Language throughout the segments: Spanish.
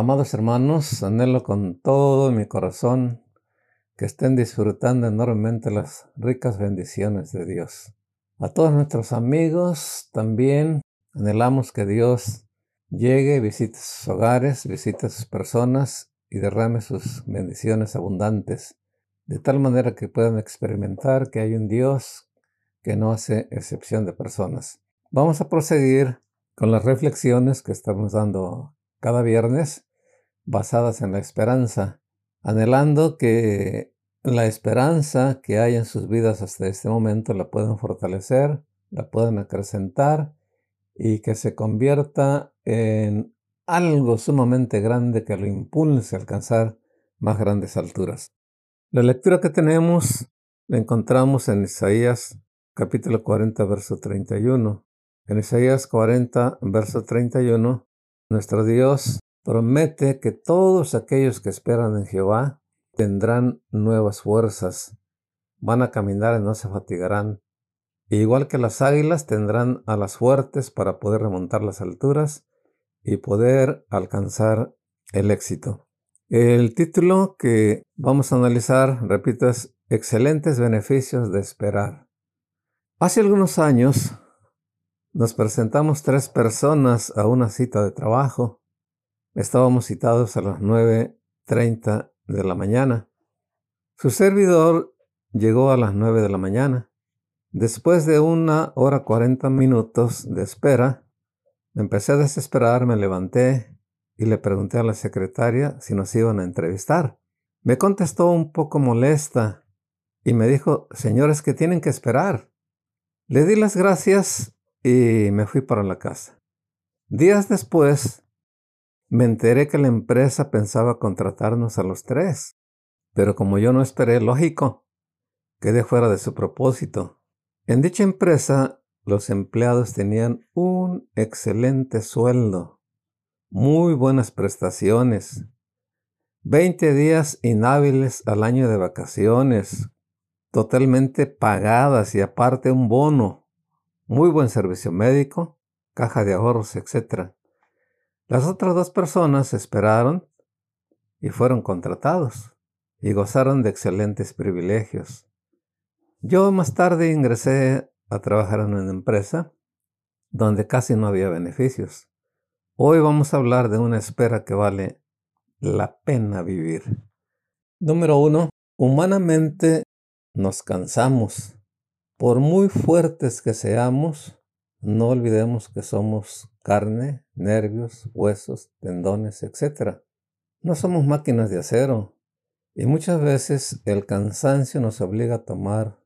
Amados hermanos, anhelo con todo mi corazón que estén disfrutando enormemente las ricas bendiciones de Dios. A todos nuestros amigos también anhelamos que Dios llegue, visite sus hogares, visite sus personas y derrame sus bendiciones abundantes, de tal manera que puedan experimentar que hay un Dios que no hace excepción de personas. Vamos a proseguir con las reflexiones que estamos dando cada viernes basadas en la esperanza, anhelando que la esperanza que hay en sus vidas hasta este momento la puedan fortalecer, la puedan acrecentar y que se convierta en algo sumamente grande que lo impulse a alcanzar más grandes alturas. La lectura que tenemos la encontramos en Isaías capítulo 40, verso 31. En Isaías 40, verso 31, nuestro Dios promete que todos aquellos que esperan en Jehová tendrán nuevas fuerzas, van a caminar y no se fatigarán. igual que las águilas tendrán alas fuertes para poder remontar las alturas y poder alcanzar el éxito. El título que vamos a analizar, repito, es Excelentes beneficios de esperar. Hace algunos años nos presentamos tres personas a una cita de trabajo. Estábamos citados a las 9.30 de la mañana. Su servidor llegó a las 9 de la mañana. Después de una hora 40 minutos de espera, me empecé a desesperar, me levanté y le pregunté a la secretaria si nos iban a entrevistar. Me contestó un poco molesta y me dijo, señores que tienen que esperar. Le di las gracias y me fui para la casa. Días después, me enteré que la empresa pensaba contratarnos a los tres, pero como yo no esperé, lógico, quedé fuera de su propósito. En dicha empresa, los empleados tenían un excelente sueldo, muy buenas prestaciones, 20 días inhábiles al año de vacaciones, totalmente pagadas y aparte un bono muy buen servicio médico, caja de ahorros, etc. Las otras dos personas esperaron y fueron contratados y gozaron de excelentes privilegios. Yo más tarde ingresé a trabajar en una empresa donde casi no había beneficios. Hoy vamos a hablar de una espera que vale la pena vivir. Número uno, humanamente nos cansamos por muy fuertes que seamos, no olvidemos que somos carne, nervios, huesos, tendones, etc. No somos máquinas de acero y muchas veces el cansancio nos obliga a tomar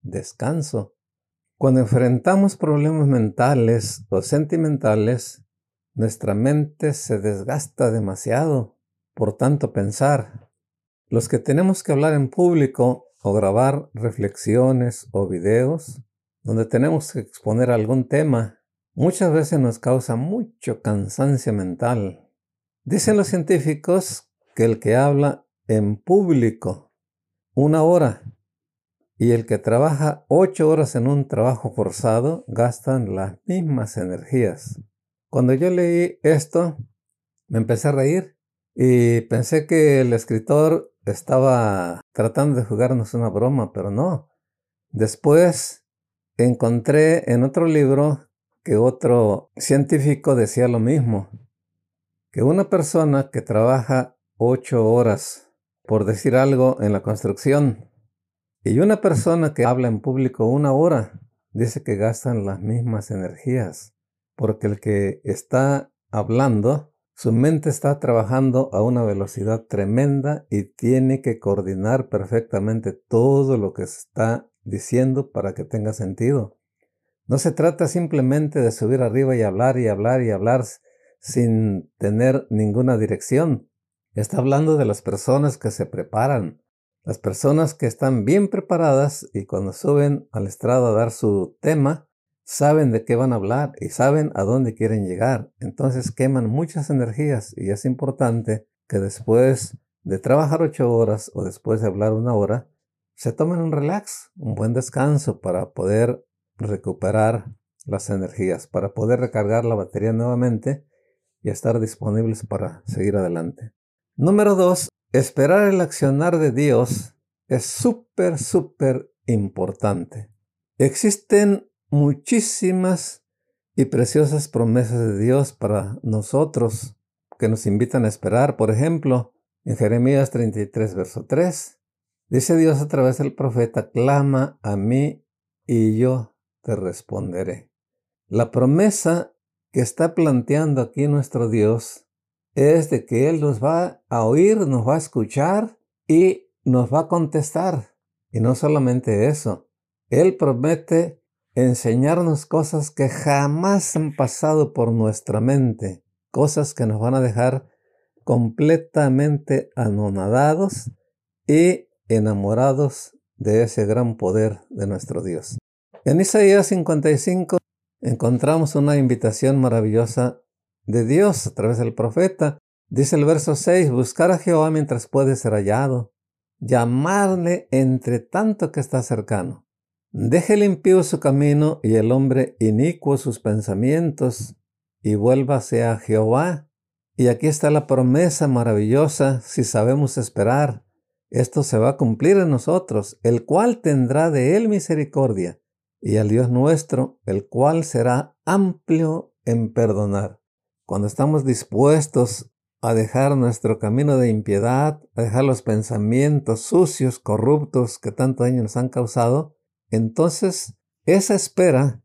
descanso. Cuando enfrentamos problemas mentales o sentimentales, nuestra mente se desgasta demasiado por tanto pensar. Los que tenemos que hablar en público o grabar reflexiones o videos donde tenemos que exponer algún tema, muchas veces nos causa mucho cansancio mental. Dicen los científicos que el que habla en público una hora y el que trabaja ocho horas en un trabajo forzado gastan las mismas energías. Cuando yo leí esto, me empecé a reír y pensé que el escritor estaba tratando de jugarnos una broma, pero no. Después encontré en otro libro que otro científico decía lo mismo, que una persona que trabaja ocho horas, por decir algo, en la construcción, y una persona que habla en público una hora, dice que gastan las mismas energías, porque el que está hablando su mente está trabajando a una velocidad tremenda y tiene que coordinar perfectamente todo lo que está diciendo para que tenga sentido. No se trata simplemente de subir arriba y hablar y hablar y hablar sin tener ninguna dirección. Está hablando de las personas que se preparan, las personas que están bien preparadas y cuando suben al estrado a dar su tema, saben de qué van a hablar y saben a dónde quieren llegar. Entonces queman muchas energías y es importante que después de trabajar ocho horas o después de hablar una hora, se tomen un relax, un buen descanso para poder recuperar las energías, para poder recargar la batería nuevamente y estar disponibles para seguir adelante. Número dos, esperar el accionar de Dios es súper, súper importante. Existen muchísimas y preciosas promesas de Dios para nosotros que nos invitan a esperar. Por ejemplo, en Jeremías 33, verso 3, dice Dios a través del profeta, clama a mí y yo te responderé. La promesa que está planteando aquí nuestro Dios es de que Él nos va a oír, nos va a escuchar y nos va a contestar. Y no solamente eso, Él promete enseñarnos cosas que jamás han pasado por nuestra mente, cosas que nos van a dejar completamente anonadados y enamorados de ese gran poder de nuestro Dios. En Isaías 55 encontramos una invitación maravillosa de Dios a través del profeta. Dice el verso 6, buscar a Jehová mientras puede ser hallado, llamarle entre tanto que está cercano. Deje limpio su camino y el hombre inicuo sus pensamientos, y vuélvase a Jehová. Y aquí está la promesa maravillosa, si sabemos esperar. Esto se va a cumplir en nosotros, el cual tendrá de él misericordia, y al Dios nuestro, el cual será amplio en perdonar. Cuando estamos dispuestos a dejar nuestro camino de impiedad, a dejar los pensamientos sucios, corruptos que tanto daño nos han causado, entonces esa espera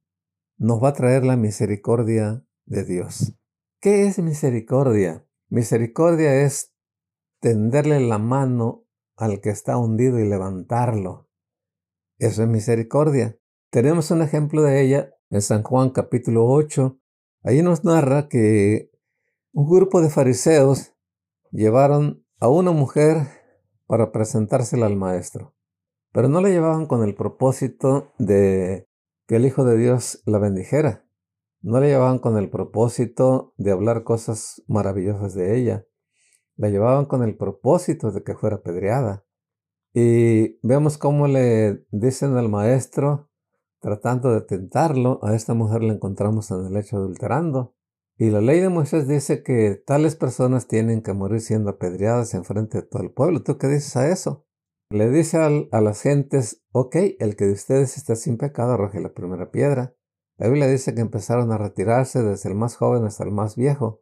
nos va a traer la misericordia de Dios. ¿Qué es misericordia? Misericordia es tenderle la mano al que está hundido y levantarlo. Eso es misericordia. Tenemos un ejemplo de ella en San Juan capítulo 8. Ahí nos narra que un grupo de fariseos llevaron a una mujer para presentársela al maestro, pero no la llevaban con el propósito de que el Hijo de Dios la bendijera. No la llevaban con el propósito de hablar cosas maravillosas de ella. La llevaban con el propósito de que fuera apedreada. Y vemos cómo le dicen al maestro, tratando de tentarlo, a esta mujer la encontramos en el hecho adulterando. Y la ley de Moisés dice que tales personas tienen que morir siendo apedreadas en frente de todo el pueblo. ¿Tú qué dices a eso? Le dice a las gentes, ok, el que de ustedes está sin pecado arroje la primera piedra. La Biblia dice que empezaron a retirarse desde el más joven hasta el más viejo.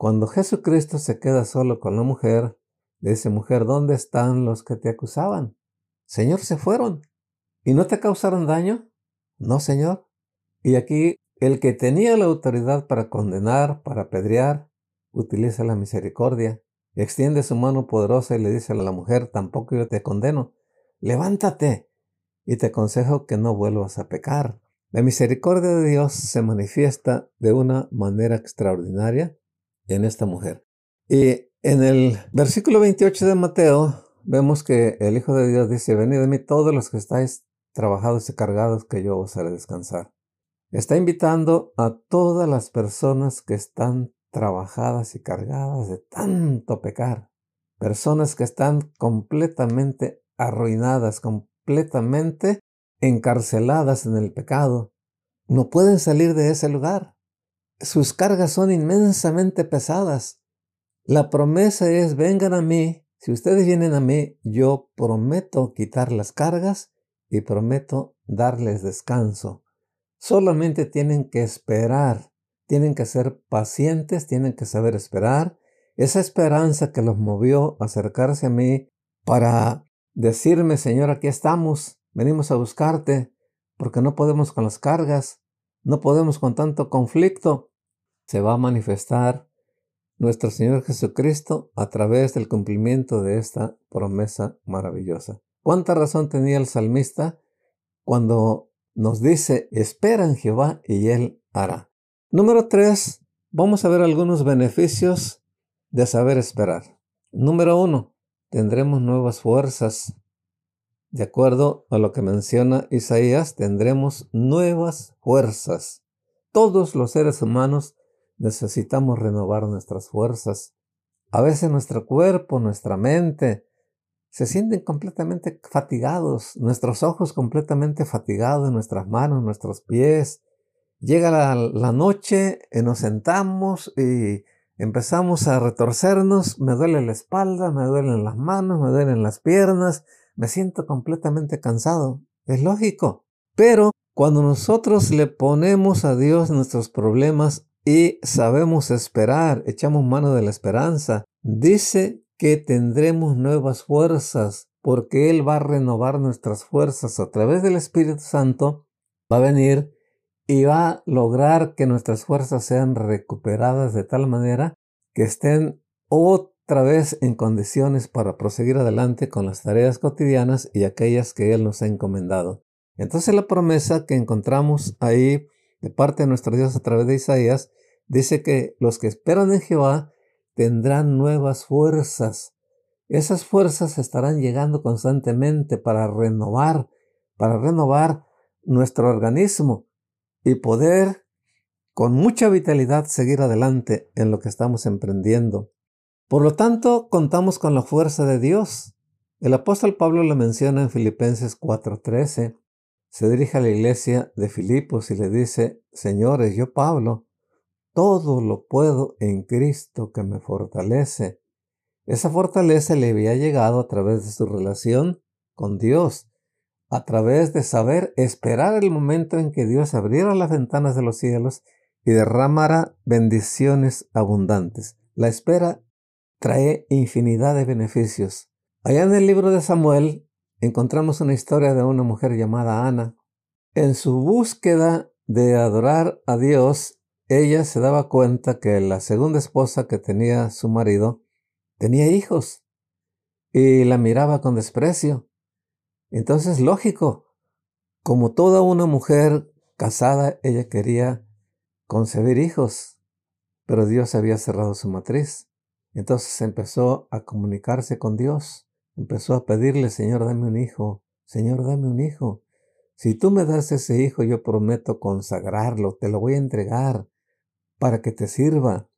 Cuando Jesucristo se queda solo con la mujer, dice, mujer, ¿dónde están los que te acusaban? Señor, se fueron. ¿Y no te causaron daño? No, Señor. Y aquí el que tenía la autoridad para condenar, para apedrear, utiliza la misericordia, extiende su mano poderosa y le dice a la mujer, tampoco yo te condeno, levántate y te aconsejo que no vuelvas a pecar. La misericordia de Dios se manifiesta de una manera extraordinaria en esta mujer. Y en el versículo 28 de Mateo vemos que el Hijo de Dios dice, venid de mí todos los que estáis trabajados y cargados que yo os haré descansar. Está invitando a todas las personas que están trabajadas y cargadas de tanto pecar. Personas que están completamente arruinadas, completamente encarceladas en el pecado. No pueden salir de ese lugar. Sus cargas son inmensamente pesadas. La promesa es, vengan a mí. Si ustedes vienen a mí, yo prometo quitar las cargas y prometo darles descanso. Solamente tienen que esperar, tienen que ser pacientes, tienen que saber esperar. Esa esperanza que los movió a acercarse a mí para decirme, Señor, aquí estamos, venimos a buscarte, porque no podemos con las cargas, no podemos con tanto conflicto, se va a manifestar nuestro Señor Jesucristo a través del cumplimiento de esta promesa maravillosa. ¿Cuánta razón tenía el salmista cuando nos dice, espera en Jehová y Él hará? Número tres, vamos a ver algunos beneficios de saber esperar. Número uno, tendremos nuevas fuerzas. De acuerdo a lo que menciona Isaías, tendremos nuevas fuerzas. Todos los seres humanos necesitamos renovar nuestras fuerzas. A veces nuestro cuerpo, nuestra mente, se sienten completamente fatigados, nuestros ojos completamente fatigados, nuestras manos, nuestros pies. Llega la, noche, y nos sentamos y empezamos a retorcernos, me duele la espalda, me duelen las manos, me duelen las piernas, me siento completamente cansado. Es lógico. Pero cuando nosotros le ponemos a Dios nuestros problemas y sabemos esperar, echamos mano de la esperanza, dice que tendremos nuevas fuerzas, porque Él va a renovar nuestras fuerzas a través del Espíritu Santo, va a venir y va a lograr que nuestras fuerzas sean recuperadas de tal manera que estén otra vez en condiciones para proseguir adelante con las tareas cotidianas y aquellas que Él nos ha encomendado. Entonces la promesa que encontramos ahí de parte de nuestro Dios a través de Isaías dice que los que esperan en Jehová tendrán nuevas fuerzas. Esas fuerzas estarán llegando constantemente para renovar, para renovar nuestro organismo y poder con mucha vitalidad seguir adelante en lo que estamos emprendiendo. Por lo tanto, contamos con la fuerza de Dios. El apóstol Pablo lo menciona en Filipenses 4:13. Se dirige a la iglesia de Filipos y le dice, Señores, yo Pablo, todo lo puedo en Cristo que me fortalece. Esa fortaleza le había llegado a través de su relación con Dios, a través de saber esperar el momento en que Dios abriera las ventanas de los cielos y derramara bendiciones abundantes. La espera trae infinidad de beneficios. Allá en el libro de Samuel encontramos una historia de una mujer llamada Ana. En su búsqueda de adorar a Dios, ella se daba cuenta que la segunda esposa que tenía su marido tenía hijos y la miraba con desprecio. Entonces, lógico, como toda una mujer casada, ella quería concebir hijos, pero Dios había cerrado su matriz. Entonces empezó a comunicarse con Dios, empezó a pedirle, Señor, dame un hijo, Señor, dame un hijo. Si tú me das ese hijo, yo prometo consagrarlo, te lo voy a entregar para que te sirva.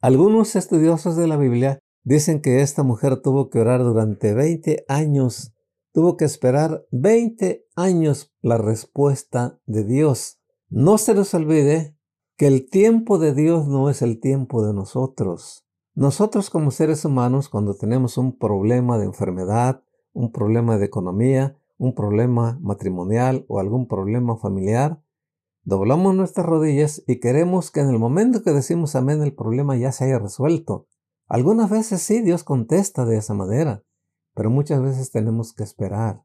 Algunos estudiosos de la Biblia dicen que esta mujer tuvo que orar durante 20 años, tuvo que esperar 20 años la respuesta de Dios. No se nos olvide que el tiempo de Dios no es el tiempo de nosotros. Nosotros como seres humanos, cuando tenemos un problema de enfermedad, un problema de economía, un problema matrimonial o algún problema familiar, Doblamos nuestras rodillas y queremos que en el momento que decimos amén el problema ya se haya resuelto. Algunas veces sí, Dios contesta de esa manera, pero muchas veces tenemos que esperar,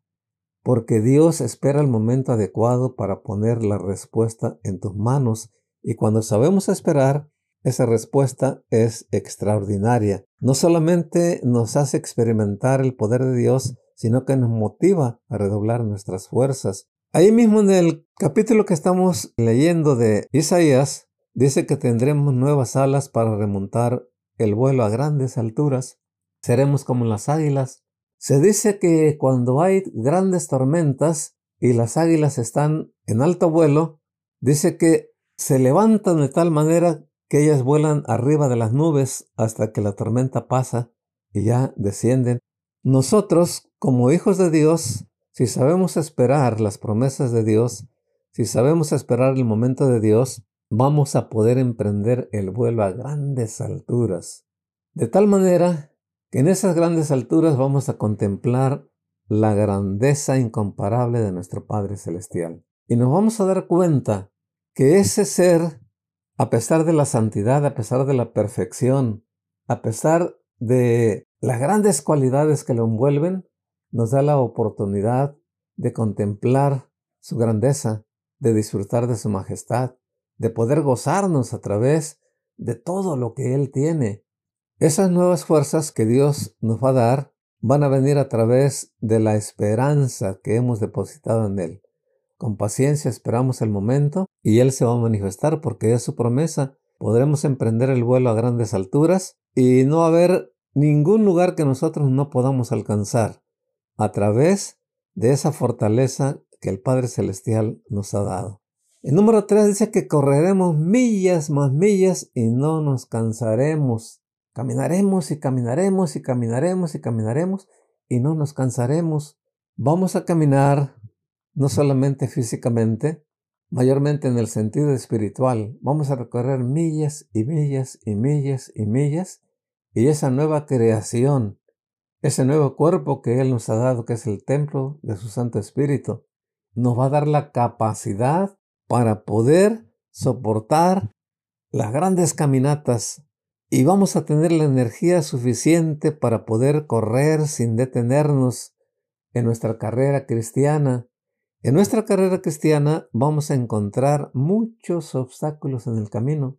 porque Dios espera el momento adecuado para poner la respuesta en tus manos y cuando sabemos esperar, esa respuesta es extraordinaria. No solamente nos hace experimentar el poder de Dios, sino que nos motiva a redoblar nuestras fuerzas Ahí mismo en el capítulo que estamos leyendo de Isaías, dice que tendremos nuevas alas para remontar el vuelo a grandes alturas. Seremos como las águilas. Se dice que cuando hay grandes tormentas y las águilas están en alto vuelo, dice que se levantan de tal manera que ellas vuelan arriba de las nubes hasta que la tormenta pasa y ya descienden. Nosotros, como hijos de Dios, si sabemos esperar las promesas de Dios, si sabemos esperar el momento de Dios, vamos a poder emprender el vuelo a grandes alturas. De tal manera que en esas grandes alturas vamos a contemplar la grandeza incomparable de nuestro Padre Celestial. Y nos vamos a dar cuenta que ese ser, a pesar de la santidad, a pesar de la perfección, a pesar de las grandes cualidades que lo envuelven, nos da la oportunidad de contemplar su grandeza, de disfrutar de su majestad, de poder gozarnos a través de todo lo que Él tiene. Esas nuevas fuerzas que Dios nos va a dar van a venir a través de la esperanza que hemos depositado en Él. Con paciencia esperamos el momento y Él se va a manifestar porque es su promesa. Podremos emprender el vuelo a grandes alturas y no haber ningún lugar que nosotros no podamos alcanzar a través de esa fortaleza que el Padre Celestial nos ha dado. El número 3 dice que correremos millas más millas y no nos cansaremos. Caminaremos y caminaremos y caminaremos y caminaremos y no nos cansaremos. Vamos a caminar no solamente físicamente, mayormente en el sentido espiritual. Vamos a recorrer millas y millas y millas y millas y esa nueva creación, ese nuevo cuerpo que Él nos ha dado, que es el templo de su Santo Espíritu, nos va a dar la capacidad para poder soportar las grandes caminatas y vamos a tener la energía suficiente para poder correr sin detenernos en nuestra carrera cristiana. En nuestra carrera cristiana vamos a encontrar muchos obstáculos en el camino.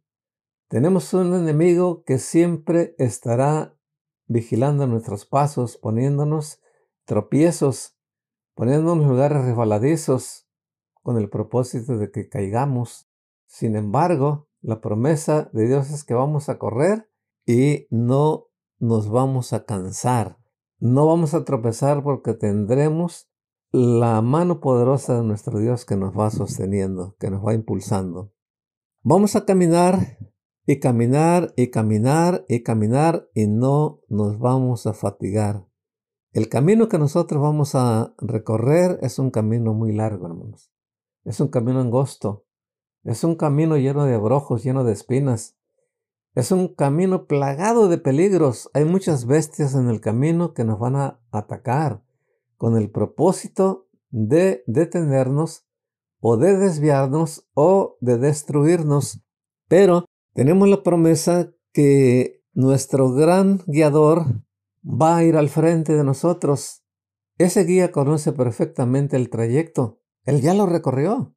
Tenemos un enemigo que siempre estará vigilando nuestros pasos, poniéndonos tropiezos, poniéndonos lugares resbaladizos, con el propósito de que caigamos. Sin embargo, la promesa de Dios es que vamos a correr y no nos vamos a cansar. No vamos a tropezar porque tendremos la mano poderosa de nuestro Dios que nos va sosteniendo, que nos va impulsando. Vamos a caminar y caminar y caminar y caminar y no nos vamos a fatigar. El camino que nosotros vamos a recorrer es un camino muy largo, hermanos. Es un camino angosto. Es un camino lleno de abrojos, lleno de espinas. Es un camino plagado de peligros. Hay muchas bestias en el camino que nos van a atacar con el propósito de detenernos o de desviarnos o de destruirnos. Pero tenemos la promesa que nuestro gran guiador va a ir al frente de nosotros. Ese guía conoce perfectamente el trayecto. Él ya lo recorrió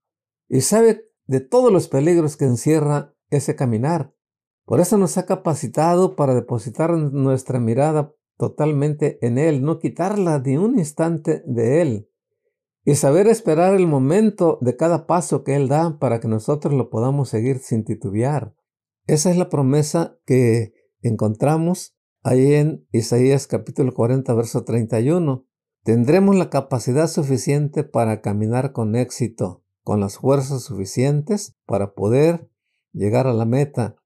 y sabe de todos los peligros que encierra ese caminar. Por eso nos ha capacitado para depositar nuestra mirada totalmente en Él, no quitarla ni un instante de Él, y saber esperar el momento de cada paso que Él da para que nosotros lo podamos seguir sin titubear. Esa es la promesa que encontramos ahí en Isaías capítulo 40, verso 31. Tendremos la capacidad suficiente para caminar con éxito con las fuerzas suficientes para poder llegar a la meta.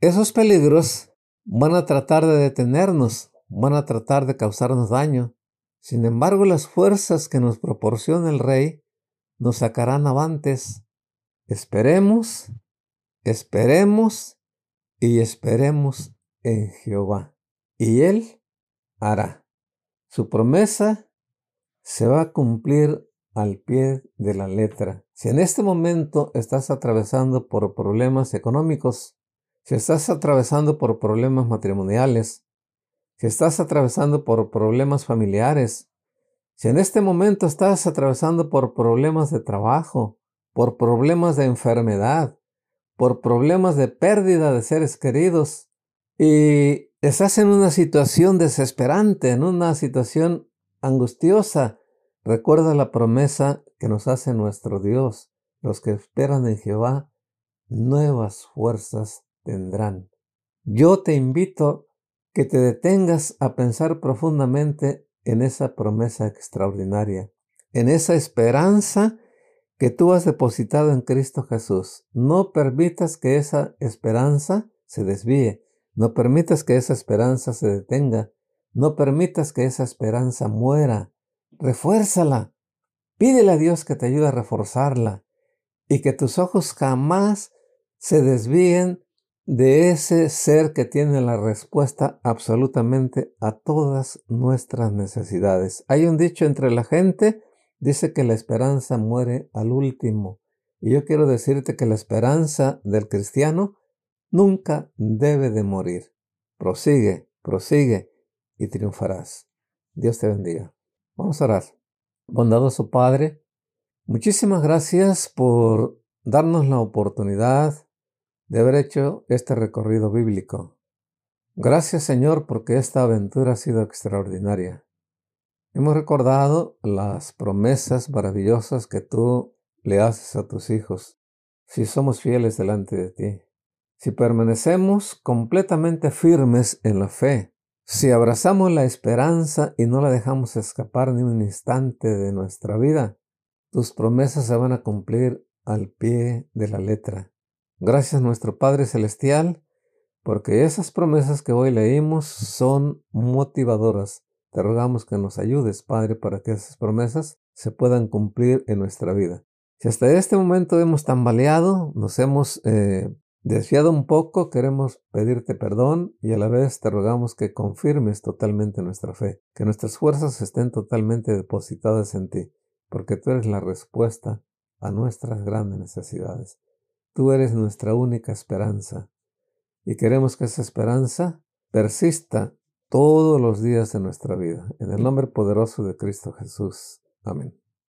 Esos peligros van a tratar de detenernos, van a tratar de causarnos daño. Sin embargo, las fuerzas que nos proporciona el Rey nos sacarán avantes. Esperemos, esperemos y esperemos en Jehová. Y Él hará. Su promesa se va a cumplir al pie de la letra. Si en este momento estás atravesando por problemas económicos, si estás atravesando por problemas matrimoniales, si estás atravesando por problemas familiares, si en este momento estás atravesando por problemas de trabajo, por problemas de enfermedad, por problemas de pérdida de seres queridos y estás en una situación desesperante, en una situación angustiosa, Recuerda la promesa que nos hace nuestro Dios. Los que esperan en Jehová, nuevas fuerzas tendrán. Yo te invito que te detengas a pensar profundamente en esa promesa extraordinaria, en esa esperanza que tú has depositado en Cristo Jesús. No permitas que esa esperanza se desvíe, no permitas que esa esperanza se detenga, no permitas que esa esperanza muera refuérzala. Pídele a Dios que te ayude a reforzarla y que tus ojos jamás se desvíen de ese ser que tiene la respuesta absolutamente a todas nuestras necesidades. Hay un dicho entre la gente, dice que la esperanza muere al último. Y yo quiero decirte que la esperanza del cristiano nunca debe de morir. Prosigue, prosigue y triunfarás. Dios te bendiga. Vamos a orar. Bondadoso Padre, muchísimas gracias por darnos la oportunidad de haber hecho este recorrido bíblico. Gracias Señor porque esta aventura ha sido extraordinaria. Hemos recordado las promesas maravillosas que tú le haces a tus hijos si somos fieles delante de ti, si permanecemos completamente firmes en la fe si abrazamos la esperanza y no la dejamos escapar ni un instante de nuestra vida, tus promesas se van a cumplir al pie de la letra. Gracias nuestro Padre Celestial, porque esas promesas que hoy leímos son motivadoras. Te rogamos que nos ayudes, Padre, para que esas promesas se puedan cumplir en nuestra vida. Si hasta este momento hemos tambaleado, nos hemos eh, desviado un poco, queremos pedirte perdón y a la vez te rogamos que confirmes totalmente nuestra fe, que nuestras fuerzas estén totalmente depositadas en ti, porque tú eres la respuesta a nuestras grandes necesidades. Tú eres nuestra única esperanza y queremos que esa esperanza persista todos los días de nuestra vida. En el nombre poderoso de Cristo Jesús. Amén.